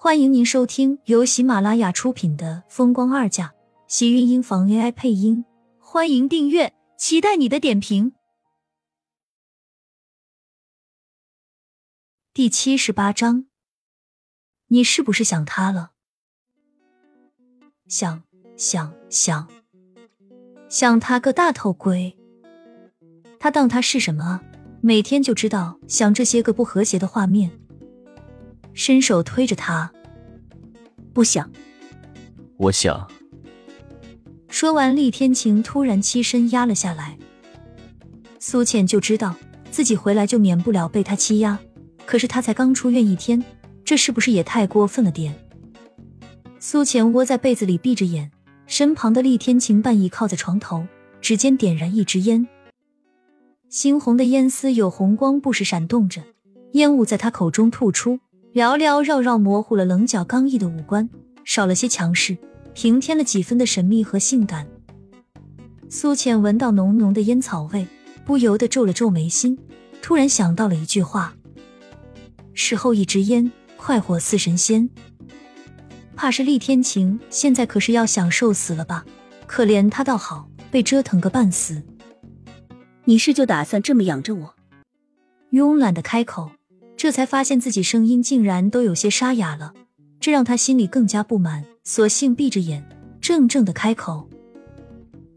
欢迎您收听由喜马拉雅出品的《风光二嫁》，喜运音房 AI 配音。欢迎订阅，期待你的点评。第七十八章，你是不是想他了？想想想，想他个大头鬼！他当他是什么？每天就知道想这些个不和谐的画面。伸手推着他，不想，我想。说完，厉天晴突然欺身压了下来。苏倩就知道自己回来就免不了被他欺压，可是他才刚出院一天，这是不是也太过分了点？苏倩窝在被子里闭着眼，身旁的厉天晴半倚靠在床头，指尖点燃一支烟，猩红的烟丝有红光不时闪动着，烟雾在他口中吐出。缭缭绕绕，模糊了棱角刚毅的五官，少了些强势，平添了几分的神秘和性感。苏浅闻到浓浓的烟草味，不由得皱了皱眉心，突然想到了一句话：“事后一支烟，快活似神仙。”怕是厉天晴现在可是要享受死了吧？可怜他倒好，被折腾个半死。你是就打算这么养着我？慵懒的开口。这才发现自己声音竟然都有些沙哑了，这让他心里更加不满，索性闭着眼，怔怔的开口。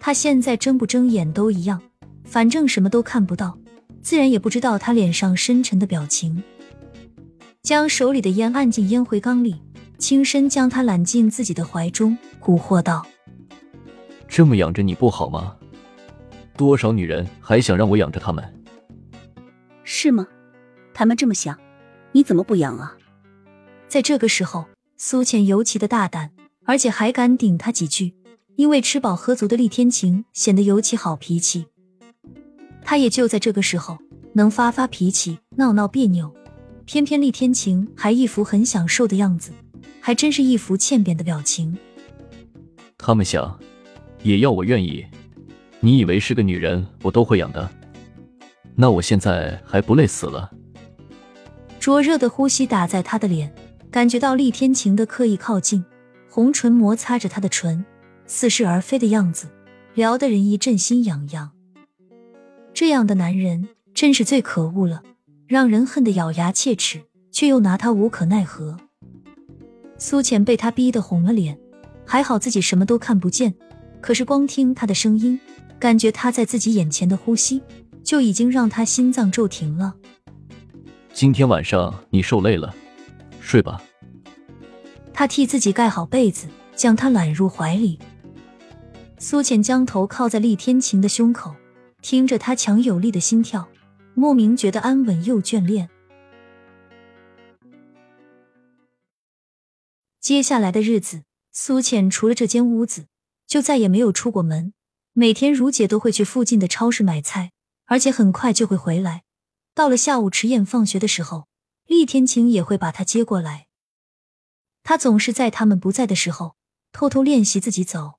他现在睁不睁眼都一样，反正什么都看不到，自然也不知道他脸上深沉的表情。将手里的烟按进烟灰缸里，轻身将他揽进自己的怀中，蛊惑道：“这么养着你不好吗？多少女人还想让我养着她们？是吗？”他们这么想，你怎么不养啊？在这个时候，苏浅尤其的大胆，而且还敢顶他几句。因为吃饱喝足的厉天晴显得尤其好脾气，他也就在这个时候能发发脾气、闹闹别扭。偏偏厉天晴还一副很享受的样子，还真是一副欠扁的表情。他们想，也要我愿意。你以为是个女人，我都会养的？那我现在还不累死了？灼热的呼吸打在他的脸，感觉到厉天晴的刻意靠近，红唇摩擦着他的唇，似是而非的样子，撩得人一阵心痒痒。这样的男人真是最可恶了，让人恨得咬牙切齿，却又拿他无可奈何。苏浅被他逼得红了脸，还好自己什么都看不见，可是光听他的声音，感觉他在自己眼前的呼吸，就已经让他心脏骤停了。今天晚上你受累了，睡吧。他替自己盖好被子，将他揽入怀里。苏浅将头靠在厉天晴的胸口，听着他强有力的心跳，莫名觉得安稳又眷恋。接下来的日子，苏浅除了这间屋子，就再也没有出过门。每天如姐都会去附近的超市买菜，而且很快就会回来。到了下午，迟燕放学的时候，厉天晴也会把他接过来。他总是在他们不在的时候，偷偷练习自己走。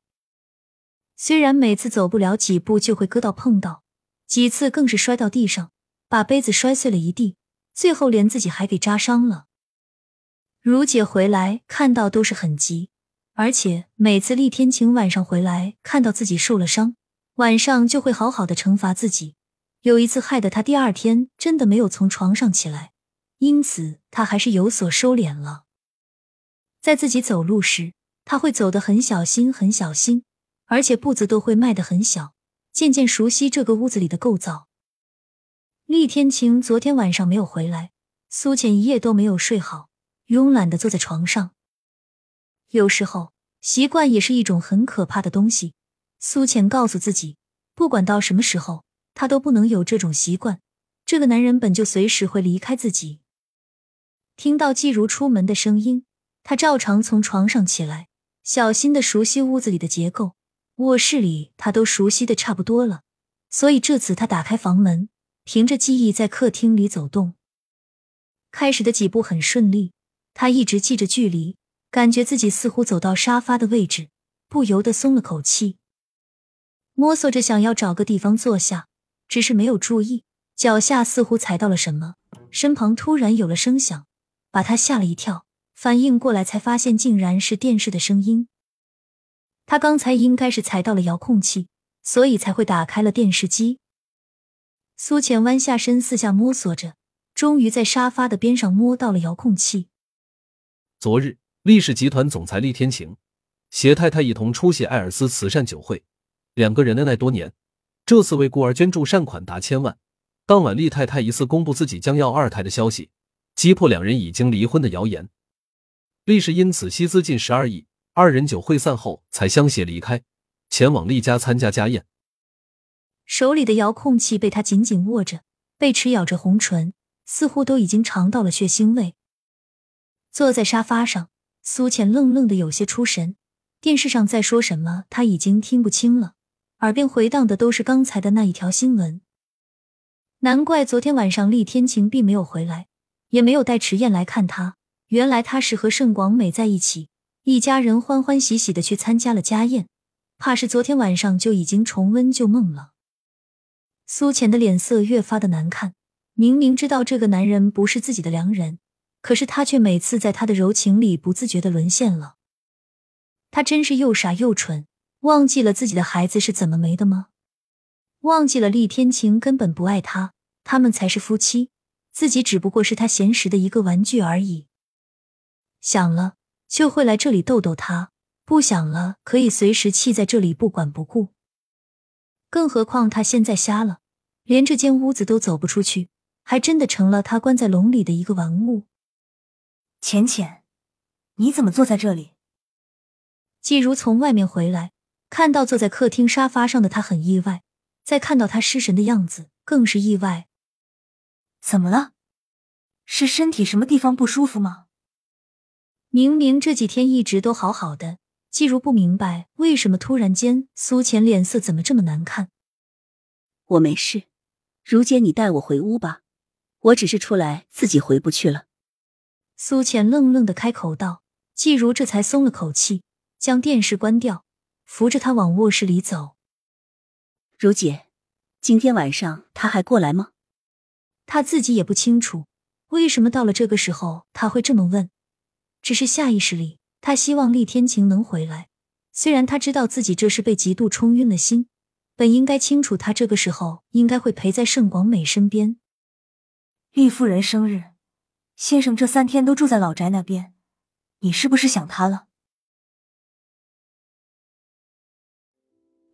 虽然每次走不了几步就会割到碰到，几次更是摔到地上，把杯子摔碎了一地，最后连自己还给扎伤了。如姐回来看到都是很急，而且每次厉天晴晚上回来看到自己受了伤，晚上就会好好的惩罚自己。有一次害得他第二天真的没有从床上起来，因此他还是有所收敛了。在自己走路时，他会走得很小心、很小心，而且步子都会迈得很小，渐渐熟悉这个屋子里的构造。厉天晴昨天晚上没有回来，苏浅一夜都没有睡好，慵懒的坐在床上。有时候，习惯也是一种很可怕的东西。苏浅告诉自己，不管到什么时候。他都不能有这种习惯。这个男人本就随时会离开自己。听到季如出门的声音，他照常从床上起来，小心的熟悉屋子里的结构。卧室里他都熟悉的差不多了，所以这次他打开房门，凭着记忆在客厅里走动。开始的几步很顺利，他一直记着距离，感觉自己似乎走到沙发的位置，不由得松了口气，摸索着想要找个地方坐下。只是没有注意，脚下似乎踩到了什么，身旁突然有了声响，把他吓了一跳，反应过来才发现竟然是电视的声音。他刚才应该是踩到了遥控器，所以才会打开了电视机。苏浅弯下身，四下摸索着，终于在沙发的边上摸到了遥控器。昨日，厉氏集团总裁厉天晴携太太一同出席艾尔斯慈善酒会，两个人恩爱多年，这次为孤儿捐助善款达千万。当晚，厉太太疑似公布自己将要二胎的消息，击破两人已经离婚的谣言。厉氏因此惜资近十二亿。二人酒会散后才相携离开，前往厉家参加家宴。手里的遥控器被他紧紧握着，贝齿咬着红唇，似乎都已经尝到了血腥味。坐在沙发上，苏浅愣愣的有些出神。电视上在说什么，他已经听不清了，耳边回荡的都是刚才的那一条新闻。难怪昨天晚上厉天晴并没有回来，也没有带迟燕来看他。原来他是和盛广美在一起。一家人欢欢喜喜的去参加了家宴，怕是昨天晚上就已经重温旧梦了。苏浅的脸色越发的难看，明明知道这个男人不是自己的良人，可是他却每次在他的柔情里不自觉的沦陷了。他真是又傻又蠢，忘记了自己的孩子是怎么没的吗？忘记了厉天晴根本不爱他，他们才是夫妻，自己只不过是他闲时的一个玩具而已。想了。就会来这里逗逗他，不想了可以随时弃在这里不管不顾。更何况他现在瞎了，连这间屋子都走不出去，还真的成了他关在笼里的一个玩物。浅浅，你怎么坐在这里？季如从外面回来，看到坐在客厅沙发上的他，很意外；再看到他失神的样子，更是意外。怎么了？是身体什么地方不舒服吗？明明这几天一直都好好的，季如不明白为什么突然间苏浅脸色怎么这么难看。我没事，如姐，你带我回屋吧，我只是出来，自己回不去了。苏浅愣愣的开口道，季如这才松了口气，将电视关掉，扶着他往卧室里走。如姐，今天晚上他还过来吗？他自己也不清楚，为什么到了这个时候他会这么问。只是下意识里，他希望厉天晴能回来。虽然他知道自己这是被嫉妒冲晕了心，本应该清楚他这个时候应该会陪在盛广美身边。厉夫人生日，先生这三天都住在老宅那边，你是不是想他了？